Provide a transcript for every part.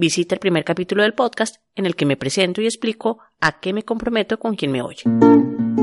visita el primer capítulo del podcast en el que me presento y explico a qué me comprometo con quien me oye.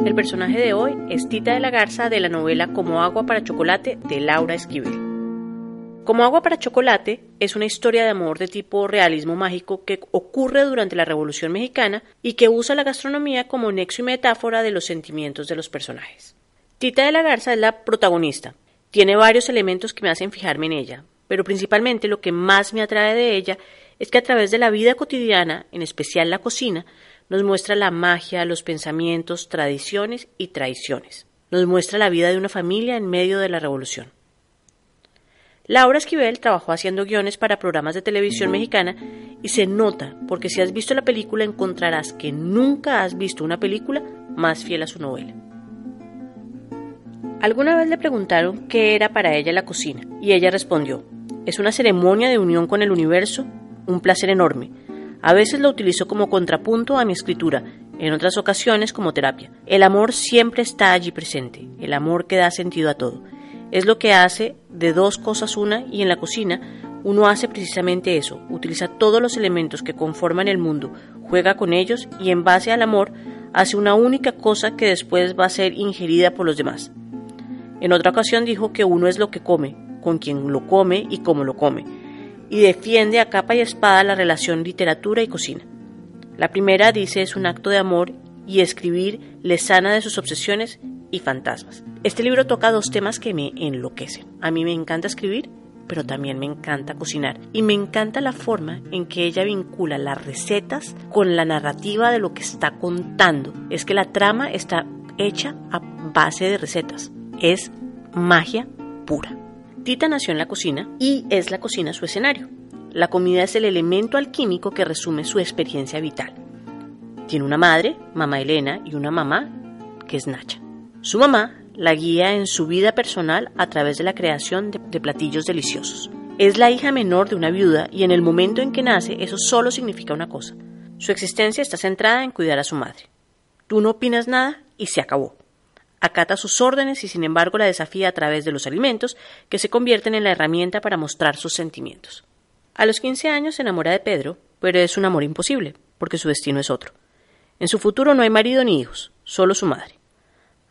El personaje de hoy es Tita de la Garza de la novela Como agua para chocolate de Laura Esquivel. Como agua para chocolate es una historia de amor de tipo realismo mágico que ocurre durante la Revolución Mexicana y que usa la gastronomía como nexo y metáfora de los sentimientos de los personajes. Tita de la Garza es la protagonista. Tiene varios elementos que me hacen fijarme en ella, pero principalmente lo que más me atrae de ella es que a través de la vida cotidiana, en especial la cocina, nos muestra la magia, los pensamientos, tradiciones y traiciones. Nos muestra la vida de una familia en medio de la revolución. Laura Esquivel trabajó haciendo guiones para programas de televisión mexicana y se nota porque si has visto la película encontrarás que nunca has visto una película más fiel a su novela. Alguna vez le preguntaron qué era para ella la cocina y ella respondió, es una ceremonia de unión con el universo, un placer enorme. A veces lo utilizo como contrapunto a mi escritura, en otras ocasiones como terapia. El amor siempre está allí presente, el amor que da sentido a todo es lo que hace de dos cosas una y en la cocina uno hace precisamente eso, utiliza todos los elementos que conforman el mundo, juega con ellos y en base al amor hace una única cosa que después va a ser ingerida por los demás. En otra ocasión dijo que uno es lo que come, con quien lo come y cómo lo come, y defiende a capa y espada la relación literatura y cocina. La primera dice es un acto de amor y escribir le sana de sus obsesiones y fantasmas. Este libro toca dos temas que me enloquecen. A mí me encanta escribir, pero también me encanta cocinar. Y me encanta la forma en que ella vincula las recetas con la narrativa de lo que está contando. Es que la trama está hecha a base de recetas. Es magia pura. Tita nació en la cocina y es la cocina su escenario. La comida es el elemento alquímico que resume su experiencia vital. Tiene una madre, mamá Elena, y una mamá que es Nacha. Su mamá la guía en su vida personal a través de la creación de, platillos deliciosos. Es la hija menor de una viuda y en el momento en que nace eso solo significa una cosa. Su existencia está centrada en cuidar a su madre. Tú no opinas nada y se acabó. Acata sus órdenes y sin embargo la desafía a través de los alimentos que se convierten en la herramienta para mostrar sus sentimientos. A los 15 años se enamora de Pedro, pero es un amor imposible, porque su destino es otro. En su futuro no hay marido ni hijos, solo su madre.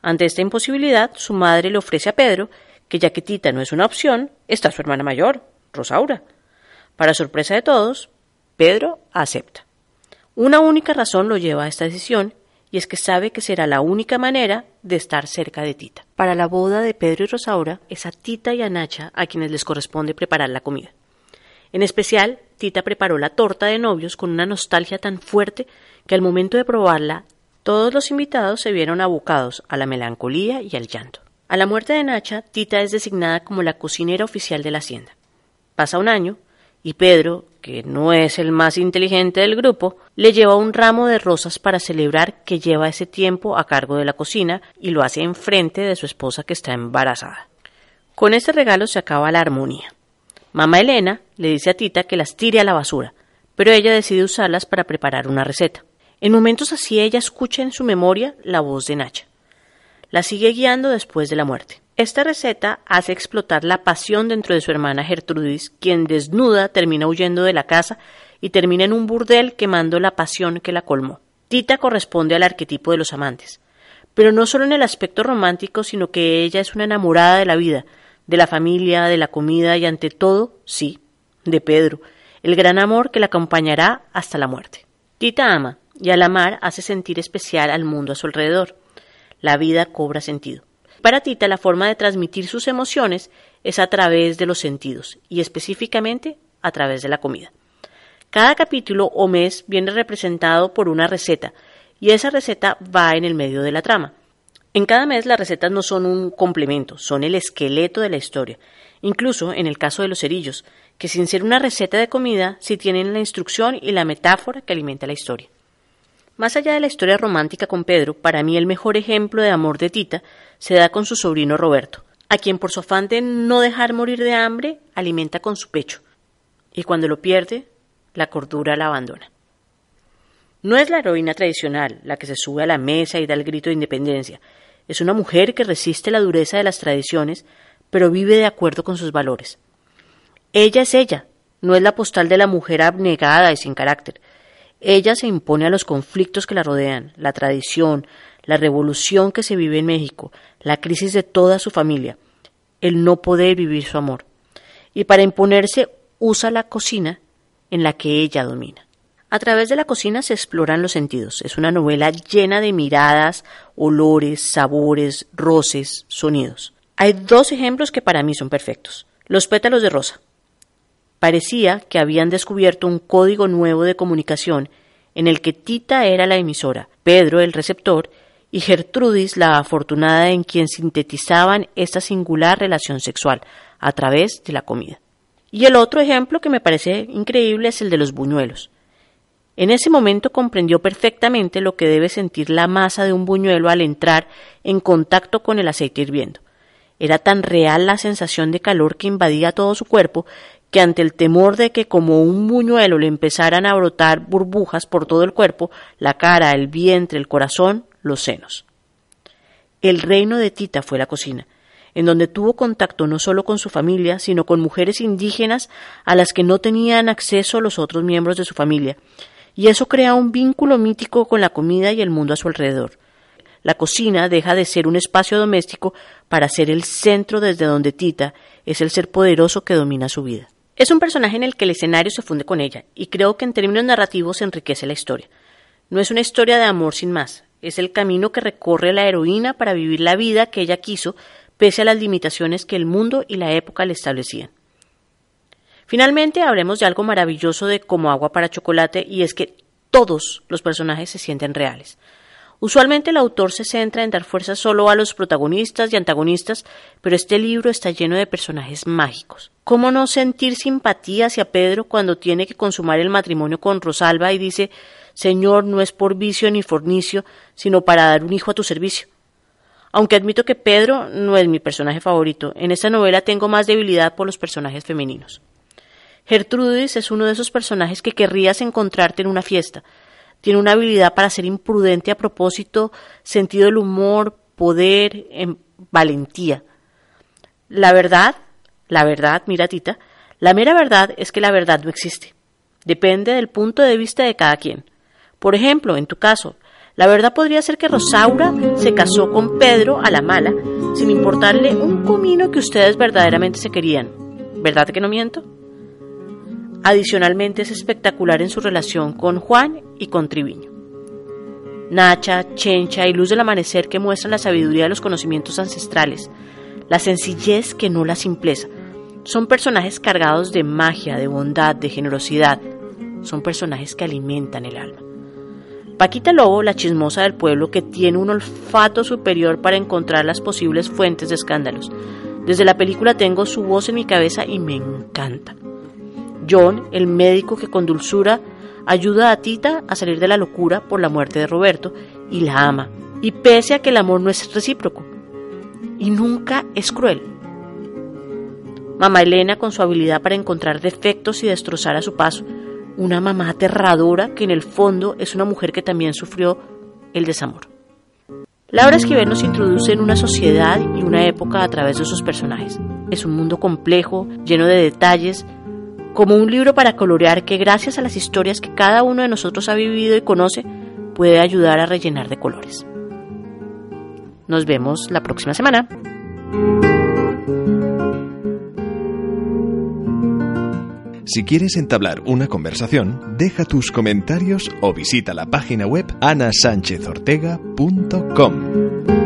Ante esta imposibilidad, su madre le ofrece a Pedro que ya que Tita no es una opción, está su hermana mayor, Rosaura. Para sorpresa de todos, Pedro acepta. Una única razón lo lleva a esta decisión y es que sabe que será la única manera de estar cerca de Tita. Para la boda de Pedro y Rosaura es a Tita y a Nacha a quienes les corresponde preparar la comida. En especial, Tita preparó la torta de novios con una nostalgia tan fuerte que al momento de probarla todos los invitados se vieron abocados a la melancolía y al llanto. A la muerte de Nacha, Tita es designada como la cocinera oficial de la hacienda. Pasa un año y Pedro, que no es el más inteligente del grupo, le lleva un ramo de rosas para celebrar que lleva ese tiempo a cargo de la cocina y lo hace enfrente de su esposa que está embarazada. Con este regalo se acaba la armonía. Mamá Elena le dice a Tita que las tire a la basura, pero ella decide usarlas para preparar una receta. En momentos así ella escucha en su memoria la voz de Nacha. La sigue guiando después de la muerte. Esta receta hace explotar la pasión dentro de su hermana Gertrudis, quien desnuda termina huyendo de la casa y termina en un burdel quemando la pasión que la colmó. Tita corresponde al arquetipo de los amantes, pero no solo en el aspecto romántico, sino que ella es una enamorada de la vida, de la familia, de la comida y ante todo, sí, de Pedro, el gran amor que la acompañará hasta la muerte. Tita ama, y al amar hace sentir especial al mundo a su alrededor. La vida cobra sentido. Para Tita la forma de transmitir sus emociones es a través de los sentidos, y específicamente a través de la comida. Cada capítulo o mes viene representado por una receta, y esa receta va en el medio de la trama. En cada mes las recetas no son un complemento, son el esqueleto de la historia. Incluso en el caso de los cerillos, que sin ser una receta de comida, sí tienen la instrucción y la metáfora que alimenta la historia. Más allá de la historia romántica con Pedro, para mí el mejor ejemplo de amor de Tita se da con su sobrino Roberto, a quien por su afán de no dejar morir de hambre, alimenta con su pecho, y cuando lo pierde, la cordura la abandona. No es la heroína tradicional la que se sube a la mesa y da el grito de independencia. Es una mujer que resiste la dureza de las tradiciones, pero vive de acuerdo con sus valores. Ella es ella, no es la postal de la mujer abnegada y sin carácter. Ella se impone a los conflictos que la rodean, la tradición, la revolución que se vive en México, la crisis de toda su familia, el no poder vivir su amor. Y para imponerse usa la cocina en la que ella domina. A través de la cocina se exploran los sentidos. Es una novela llena de miradas, olores, sabores, roces, sonidos. Hay dos ejemplos que para mí son perfectos. Los pétalos de rosa. Parecía que habían descubierto un código nuevo de comunicación en el que Tita era la emisora, Pedro el receptor y Gertrudis la afortunada en quien sintetizaban esta singular relación sexual a través de la comida. Y el otro ejemplo que me parece increíble es el de los buñuelos. En ese momento comprendió perfectamente lo que debe sentir la masa de un buñuelo al entrar en contacto con el aceite hirviendo. Era tan real la sensación de calor que invadía todo su cuerpo que ante el temor de que como un buñuelo le empezaran a brotar burbujas por todo el cuerpo, la cara, el vientre, el corazón, los senos. El reino de Tita fue la cocina, en donde tuvo contacto no solo con su familia, sino con mujeres indígenas a las que no tenían acceso los otros miembros de su familia, y eso crea un vínculo mítico con la comida y el mundo a su alrededor. La cocina deja de ser un espacio doméstico para ser el centro desde donde Tita es el ser poderoso que domina su vida. Es un personaje en el que el escenario se funde con ella, y creo que en términos narrativos enriquece la historia. No es una historia de amor sin más, es el camino que recorre la heroína para vivir la vida que ella quiso, pese a las limitaciones que el mundo y la época le establecían. Finalmente, hablemos de algo maravilloso de Como agua para chocolate y es que todos los personajes se sienten reales. Usualmente el autor se centra en dar fuerza solo a los protagonistas y antagonistas, pero este libro está lleno de personajes mágicos. ¿Cómo no sentir simpatía hacia Pedro cuando tiene que consumar el matrimonio con Rosalba y dice Señor, no es por vicio ni fornicio, sino para dar un hijo a tu servicio? Aunque admito que Pedro no es mi personaje favorito, en esta novela tengo más debilidad por los personajes femeninos. Gertrudis es uno de esos personajes que querrías encontrarte en una fiesta. Tiene una habilidad para ser imprudente a propósito, sentido del humor, poder, em, valentía. La verdad, la verdad, mira tita, la mera verdad es que la verdad no existe. Depende del punto de vista de cada quien. Por ejemplo, en tu caso, la verdad podría ser que Rosaura se casó con Pedro a la mala, sin importarle un comino que ustedes verdaderamente se querían. ¿Verdad que no miento? Adicionalmente es espectacular en su relación con Juan y con Triviño. Nacha, Chencha y Luz del Amanecer que muestran la sabiduría de los conocimientos ancestrales, la sencillez que no la simpleza. Son personajes cargados de magia, de bondad, de generosidad. Son personajes que alimentan el alma. Paquita Lobo, la chismosa del pueblo que tiene un olfato superior para encontrar las posibles fuentes de escándalos. Desde la película tengo su voz en mi cabeza y me encanta. John, el médico que con dulzura ayuda a Tita a salir de la locura por la muerte de Roberto y la ama, y pese a que el amor no es recíproco y nunca es cruel. Mamá Elena con su habilidad para encontrar defectos y destrozar a su paso, una mamá aterradora que en el fondo es una mujer que también sufrió el desamor. Laura Esquivel nos introduce en una sociedad y una época a través de sus personajes. Es un mundo complejo, lleno de detalles como un libro para colorear que gracias a las historias que cada uno de nosotros ha vivido y conoce, puede ayudar a rellenar de colores. Nos vemos la próxima semana. Si quieres entablar una conversación, deja tus comentarios o visita la página web anasanchezortega.com.